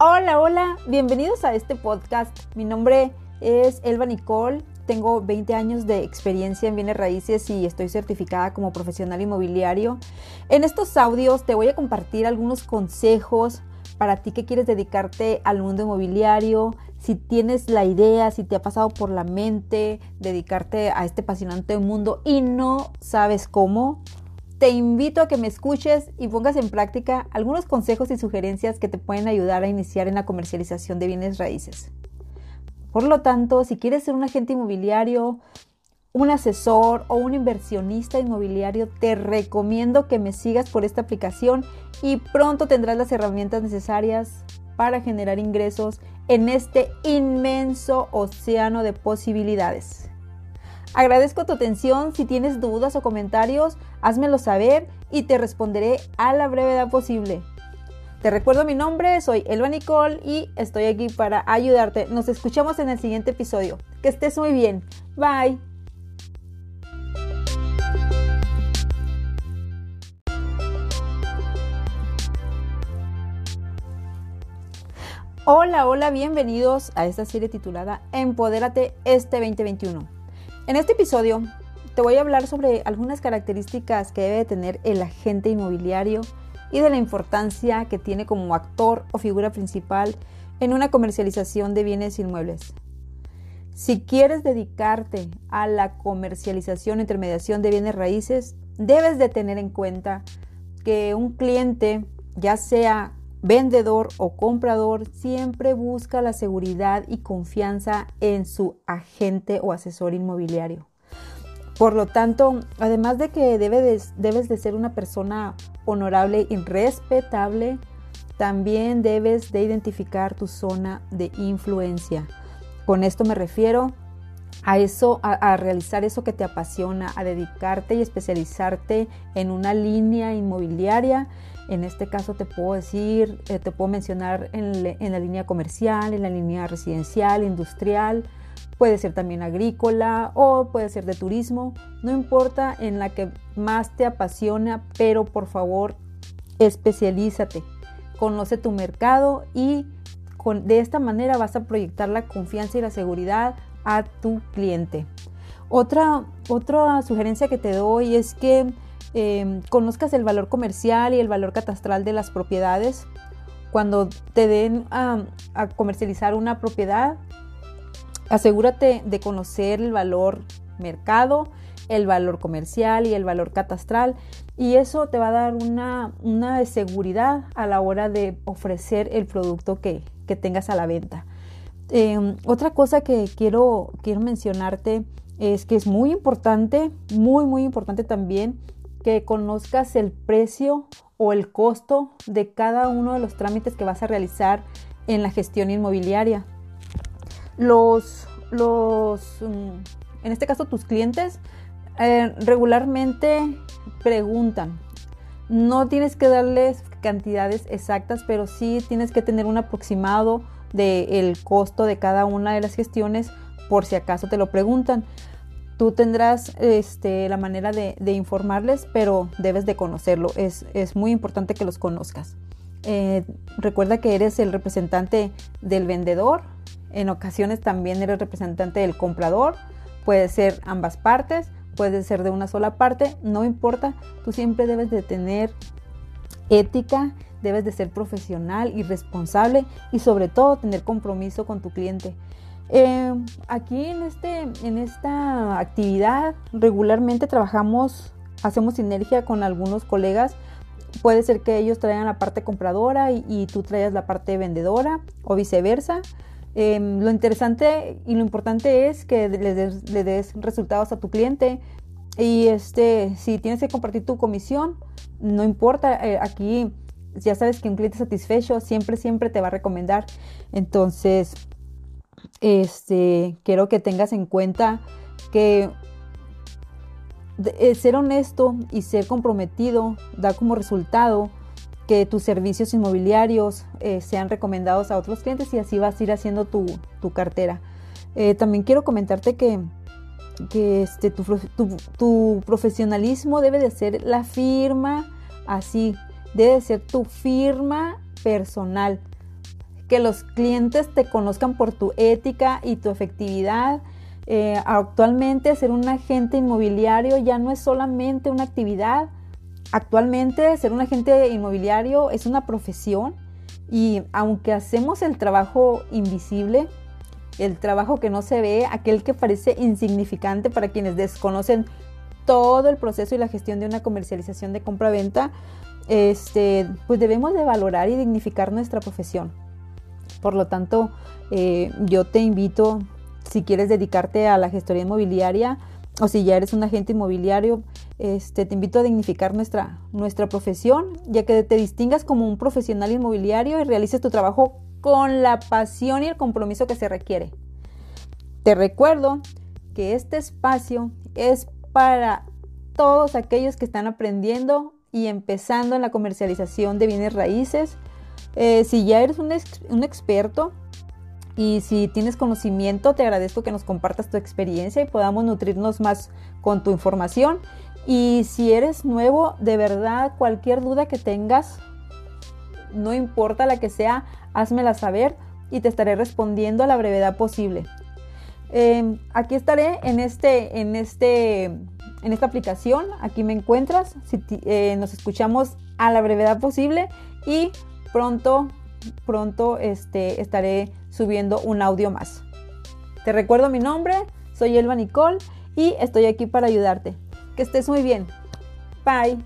Hola, hola, bienvenidos a este podcast. Mi nombre es Elba Nicole, tengo 20 años de experiencia en bienes raíces y estoy certificada como profesional inmobiliario. En estos audios te voy a compartir algunos consejos para ti que quieres dedicarte al mundo inmobiliario, si tienes la idea, si te ha pasado por la mente dedicarte a este apasionante mundo y no sabes cómo, te invito a que me escuches y pongas en práctica algunos consejos y sugerencias que te pueden ayudar a iniciar en la comercialización de bienes raíces. Por lo tanto, si quieres ser un agente inmobiliario, un asesor o un inversionista inmobiliario, te recomiendo que me sigas por esta aplicación y pronto tendrás las herramientas necesarias para generar ingresos en este inmenso océano de posibilidades. Agradezco tu atención. Si tienes dudas o comentarios, házmelo saber y te responderé a la brevedad posible. Te recuerdo mi nombre, soy Elba Nicole y estoy aquí para ayudarte. Nos escuchamos en el siguiente episodio. Que estés muy bien. Bye. Hola, hola, bienvenidos a esta serie titulada Empodérate este 2021. En este episodio te voy a hablar sobre algunas características que debe tener el agente inmobiliario y de la importancia que tiene como actor o figura principal en una comercialización de bienes inmuebles. Si quieres dedicarte a la comercialización e intermediación de bienes raíces, debes de tener en cuenta que un cliente, ya sea vendedor o comprador, siempre busca la seguridad y confianza en su agente o asesor inmobiliario. Por lo tanto, además de que debes, de ser una persona honorable y respetable, también debes de identificar tu zona de influencia. Con esto me refiero a eso, a, realizar eso que te apasiona, a dedicarte y especializarte en una línea inmobiliaria en este caso te puedo decir, eh, te puedo mencionar en, la línea comercial, en la línea residencial, industrial, puede ser también agrícola o puede ser de turismo, no importa en la que más te apasiona, pero por favor especialízate, conoce tu mercado y de esta manera vas a proyectar la confianza y la seguridad a tu cliente. Otra, otra sugerencia que te doy es que Em, conozcas el valor comercial y el valor catastral de las propiedades. Cuando te den a comercializar una propiedad, asegúrate de conocer el valor mercado, el valor comercial y el valor catastral y eso te va a dar una, seguridad a la hora de ofrecer el producto que, tengas a la venta. Em, otra cosa que quiero, quiero mencionarte es que es muy importante, muy, muy importante también conozcas el precio o el costo de cada uno de los trámites que vas a realizar en la gestión inmobiliaria. Los, los mm, en este caso tus clientes, eh, regularmente preguntan. No tienes que darles cantidades exactas, pero sí tienes que tener un aproximado del costo de cada una de las gestiones por si acaso te lo preguntan. Tú tendrás este, la manera de, informarles, pero debes de conocerlo. Es, muy importante que los conozcas. Eh, recuerda que eres el representante del vendedor. En ocasiones también eres representante del comprador. Puede ser ambas partes, puede ser de una sola parte, no importa. Tú siempre debes de tener ética, debes de ser profesional y responsable y sobre todo tener compromiso con tu cliente. Eh, aquí en, este, en esta actividad regularmente trabajamos, hacemos sinergia con algunos colegas. Puede ser que ellos traigan la parte compradora y, tú traigas la parte vendedora o viceversa. Em, lo interesante y lo importante es que le des, resultados a tu cliente. Y este, si tienes que compartir tu comisión, no importa. Eh, aquí ya sabes que un cliente satisfecho siempre, siempre te va a recomendar. Entonces, este, quiero que tengas en cuenta que eh, ser honesto y ser comprometido da como resultado que tus servicios inmobiliarios eh, sean recomendados a otros clientes y así vas a ir haciendo tu, cartera. Eh, también quiero comentarte que, este, tu, tu, profesionalismo debe de ser la firma así, debe de ser tu firma personal que los clientes te conozcan por tu ética y tu efectividad. Eh, actualmente ser un agente inmobiliario ya no es solamente una actividad. Actualmente ser un agente inmobiliario es una profesión y aunque hacemos el trabajo invisible, el trabajo que no se ve, aquel que parece insignificante para quienes desconocen todo el proceso y la gestión de una comercialización de compra-venta, este, pues debemos de valorar y dignificar nuestra profesión. Por lo tanto, eh, yo te invito, si quieres dedicarte a la gestoría inmobiliaria o si ya eres un agente inmobiliario, este, te invito a dignificar nuestra, nuestra profesión, ya que te distingas como un profesional inmobiliario y realices tu trabajo con la pasión y el compromiso que se requiere. Te recuerdo que este espacio es para todos aquellos que están aprendiendo y empezando en la comercialización de bienes raíces. Eh, si ya eres un, experto y si tienes conocimiento, te agradezco que nos compartas tu experiencia y podamos nutrirnos más con tu información. Y si eres nuevo, de verdad, cualquier duda que tengas, no importa la que sea, házmela saber y te estaré respondiendo a la brevedad posible. Em, aquí estaré en, este, en, este, en esta aplicación, aquí me encuentras, si, eh, nos escuchamos a la brevedad posible y pronto, pronto este, estaré subiendo un audio más. Te recuerdo mi nombre, soy Elba Nicole y estoy aquí para ayudarte. Que estés muy bien. Bye.